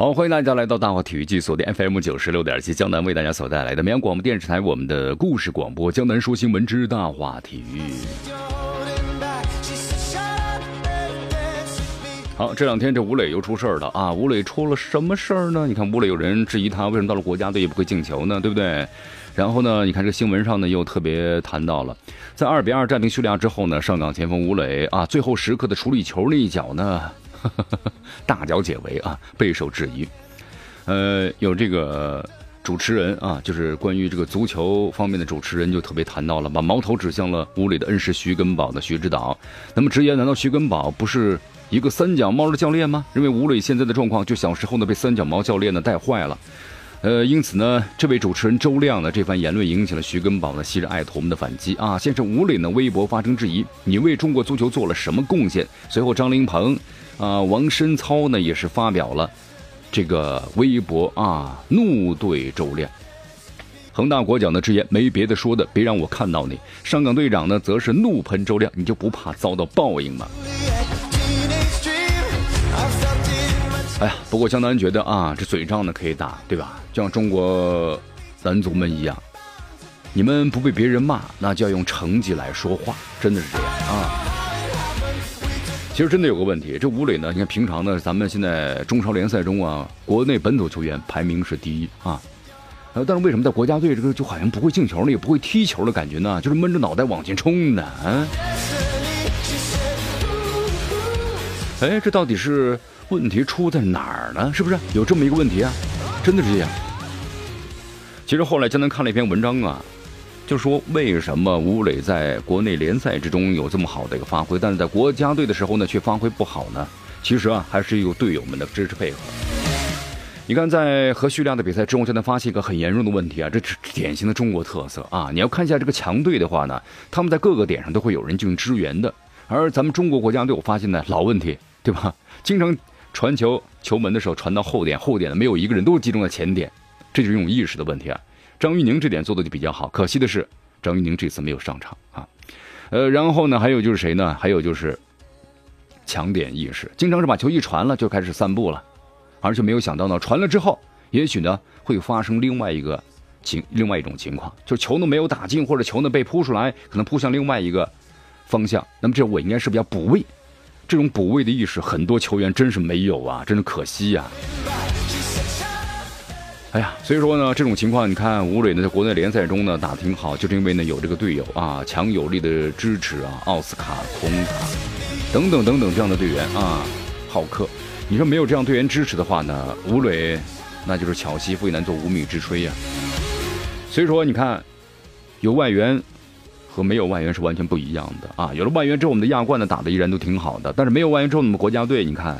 好，欢迎大家来到大话体育剧，锁定 FM 九十六点七，江南为大家所带来的绵阳广播电视台我们的故事广播，江南说新闻之大话体育。好，这两天这吴磊又出事儿了啊！吴磊出了什么事儿呢？你看吴磊有人质疑他为什么到了国家队也不会进球呢？对不对？然后呢，你看这新闻上呢又特别谈到了，在二比二战平叙利亚之后呢，上港前锋吴磊啊，最后时刻的处理球那一脚呢？大脚解围啊，备受质疑。呃，有这个主持人啊，就是关于这个足球方面的主持人就特别谈到了，把矛头指向了吴磊的恩师徐根宝的徐指导。那么直言，难道徐根宝不是一个三脚猫的教练吗？认为吴磊现在的状况就小时候呢被三脚猫教练呢带坏了。呃，因此呢，这位主持人周亮的这番言论引起了徐根宝呢昔日爱徒们的反击啊。先是吴磊呢微博发生质疑，你为中国足球做了什么贡献？随后张琳鹏。啊，王申操呢也是发表了这个微博啊，怒对周亮。恒大国脚呢直言没别的说的，别让我看到你。上港队长呢则是怒喷周亮，你就不怕遭到报应吗？哎呀，不过江南觉得啊，这嘴仗呢可以打，对吧？就像中国男足们一样，你们不被别人骂，那就要用成绩来说话，真的是这样啊。其实真的有个问题，这吴磊呢？你看平常呢，咱们现在中超联赛中啊，国内本土球员排名是第一啊，但是为什么在国家队这个就好像不会进球呢，也不会踢球的感觉呢？就是闷着脑袋往前冲呢？啊？哎，这到底是问题出在哪儿呢？是不是有这么一个问题啊？真的是这样。其实后来江南看了一篇文章啊。就说为什么吴磊在国内联赛之中有这么好的一个发挥，但是在国家队的时候呢却发挥不好呢？其实啊，还是有队友们的支持配合。你看，在和叙利亚的比赛中，我现在发现一个很严重的问题啊，这是典型的中国特色啊！你要看一下这个强队的话呢，他们在各个点上都会有人进行支援的，而咱们中国国家队，我发现呢老问题，对吧？经常传球球门的时候传到后点，后点的没有一个人都集中在前点，这就是一种意识的问题啊。张玉宁这点做的就比较好，可惜的是，张玉宁这次没有上场啊。呃，然后呢，还有就是谁呢？还有就是抢点意识，经常是把球一传了就开始散步了，而且没有想到呢，传了之后，也许呢会发生另外一个情，另外一种情况，就是球呢没有打进，或者球呢被扑出来，可能扑向另外一个方向。那么这我应该是不是要补位？这种补位的意识，很多球员真是没有啊，真是可惜呀。哎呀，所以说呢，这种情况，你看吴磊呢，在国内联赛中呢打挺好，就是因为呢有这个队友啊，强有力的支持啊，奥斯卡、孔卡等等等等这样的队员啊，浩克，你说没有这样队员支持的话呢，吴磊那就是巧媳妇也难做无米之炊呀。所以说，你看有外援和没有外援是完全不一样的啊。有了外援之后，我们的亚冠呢打的依然都挺好的，但是没有外援之后，我们国家队你看。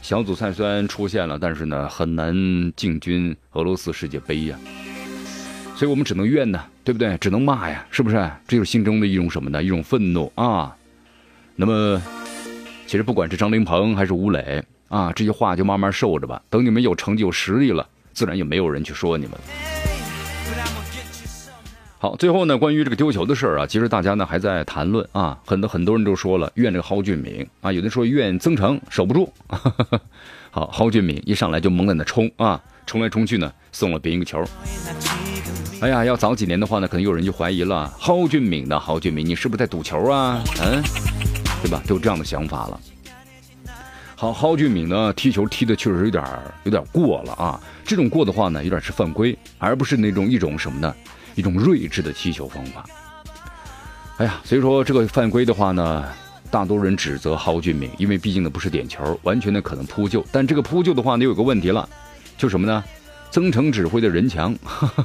小组赛虽然出现了，但是呢很难进军俄罗斯世界杯呀，所以我们只能怨呢，对不对？只能骂呀，是不是？这就是心中的一种什么呢？一种愤怒啊。那么，其实不管是张琳鹏还是吴磊啊，这些话就慢慢受着吧。等你们有成绩、有实力了，自然也没有人去说你们了。好，最后呢，关于这个丢球的事儿啊，其实大家呢还在谈论啊，很多很多人都说了怨这个蒿俊闵啊，有的说怨曾诚守不住。好，蒿俊闵一上来就猛在那冲啊，冲来冲去呢，送了别人一个球。哎呀，要早几年的话呢，可能有人就怀疑了，蒿俊闵的蒿俊闵，你是不是在赌球啊？嗯，对吧？都有这样的想法了。好，蒿俊闵呢踢球踢的确实有点有点过了啊，这种过的话呢，有点是犯规，而不是那种一种什么呢？一种睿智的踢球方法。哎呀，所以说这个犯规的话呢，大多人指责蒿俊闵，因为毕竟呢不是点球，完全的可能扑救。但这个扑救的话呢，有个问题了，就什么呢？曾诚指挥的人墙。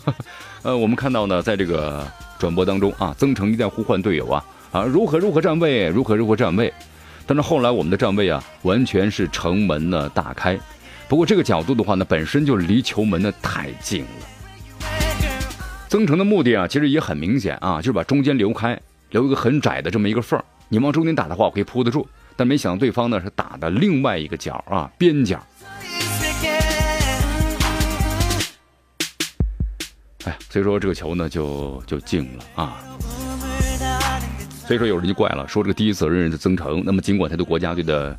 呃，我们看到呢，在这个转播当中啊，曾诚一再呼唤队友啊啊，如何如何站位，如何如何站位。但是后来我们的站位啊，完全是城门呢大开。不过这个角度的话呢，本身就离球门呢太近了。增程的目的啊，其实也很明显啊，就是把中间留开，留一个很窄的这么一个缝你往中间打的话，我可以扑得住。但没想到对方呢是打的另外一个角啊，边角。哎，所以说这个球呢就就进了啊。所以说有人就怪了，说这个第一责任的曾诚，那么尽管他对国家队的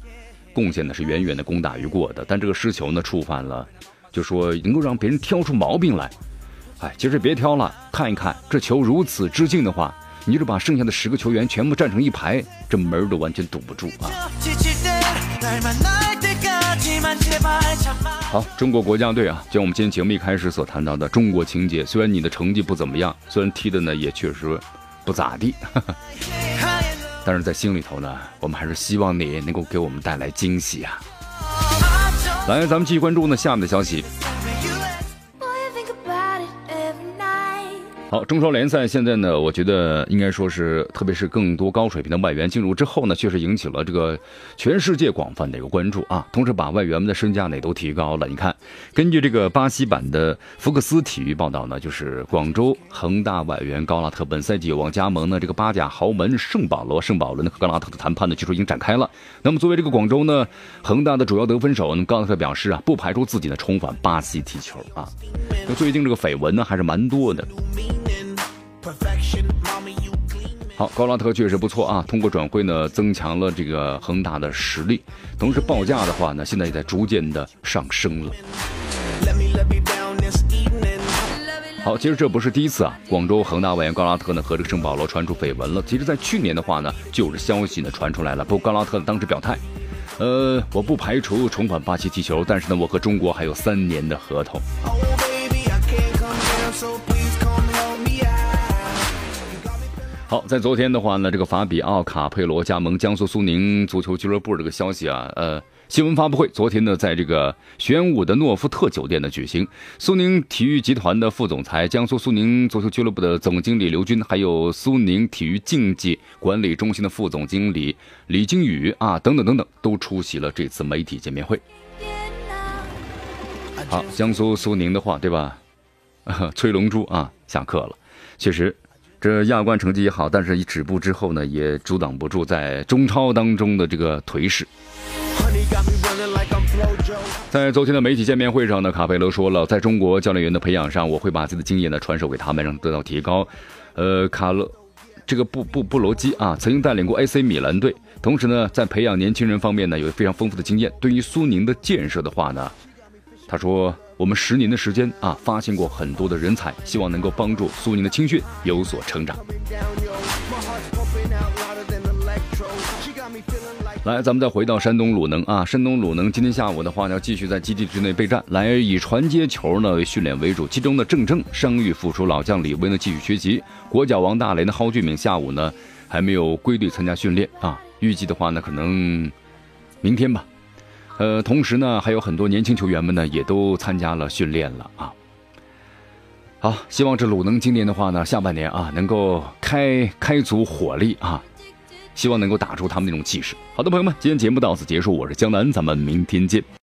贡献呢是远远的功大于过的，但这个失球呢触犯了，就说能够让别人挑出毛病来。哎，其实别挑了，看一看这球如此之近的话，你就是把剩下的十个球员全部站成一排，这门都完全堵不住啊。好，中国国家队啊，就我们今天节目一开始所谈到的中国情节，虽然你的成绩不怎么样，虽然踢的呢也确实不咋地，但是在心里头呢，我们还是希望你能够给我们带来惊喜啊！来，咱们继续关注呢下面的消息。好，中超联赛现在呢，我觉得应该说是，特别是更多高水平的外援进入之后呢，确实引起了这个全世界广泛的一个关注啊。同时，把外援们的身价呢也都提高了。你看，根据这个巴西版的福克斯体育报道呢，就是广州恒大外援高拉特本赛季有望加盟呢这个巴甲豪门圣保罗。圣保罗呢和高拉特的谈判呢据说已经展开了。那么，作为这个广州呢恒大的主要得分手，那么高拉特表示啊，不排除自己呢重返巴西踢球啊。那最近这个绯闻呢还是蛮多的。好，高拉特确实不错啊！通过转会呢，增强了这个恒大的实力，同时报价的话呢，现在也在逐渐的上升了。好，其实这不是第一次啊，广州恒大外援高拉特呢和这个圣保罗传出绯闻了。其实，在去年的话呢，就有消息呢传出来了。不过高拉特当时表态，呃，我不排除重返巴西踢球，但是呢，我和中国还有三年的合同。好，在昨天的话呢，这个法比奥卡佩罗加盟江苏苏宁足球俱乐部这个消息啊，呃，新闻发布会昨天呢，在这个玄武的诺富特酒店的举行，苏宁体育集团的副总裁、江苏苏宁足球俱乐部的总经理刘军，还有苏宁体育竞技管理中心的副总经理李金宇啊，等等等等，都出席了这次媒体见面会。好，江苏苏宁的话，对吧？崔龙珠啊，下课了，确实。这亚冠成绩也好，但是一止步之后呢，也阻挡不住在中超当中的这个颓势。在昨天的媒体见面会上呢，卡佩罗说了，在中国教练员的培养上，我会把自己的经验呢传授给他们，让得到提高。呃，卡勒这个布布布罗基啊，曾经带领过 AC 米兰队，同时呢，在培养年轻人方面呢，有非常丰富的经验。对于苏宁的建设的话呢，他说。我们十年的时间啊，发现过很多的人才，希望能够帮助苏宁的青训有所成长。来，咱们再回到山东鲁能啊，山东鲁能今天下午的话要继续在基地之内备战，来以传接球呢为训练为主。其中的郑铮伤愈复出，老将李威呢继续缺席。国脚王大雷呢蒿俊闵下午呢还没有归队参加训练啊，预计的话呢可能明天吧。呃，同时呢，还有很多年轻球员们呢，也都参加了训练了啊。好，希望这鲁能今年的话呢，下半年啊，能够开开足火力啊，希望能够打出他们那种气势。好的，朋友们，今天节目到此结束，我是江南，咱们明天见。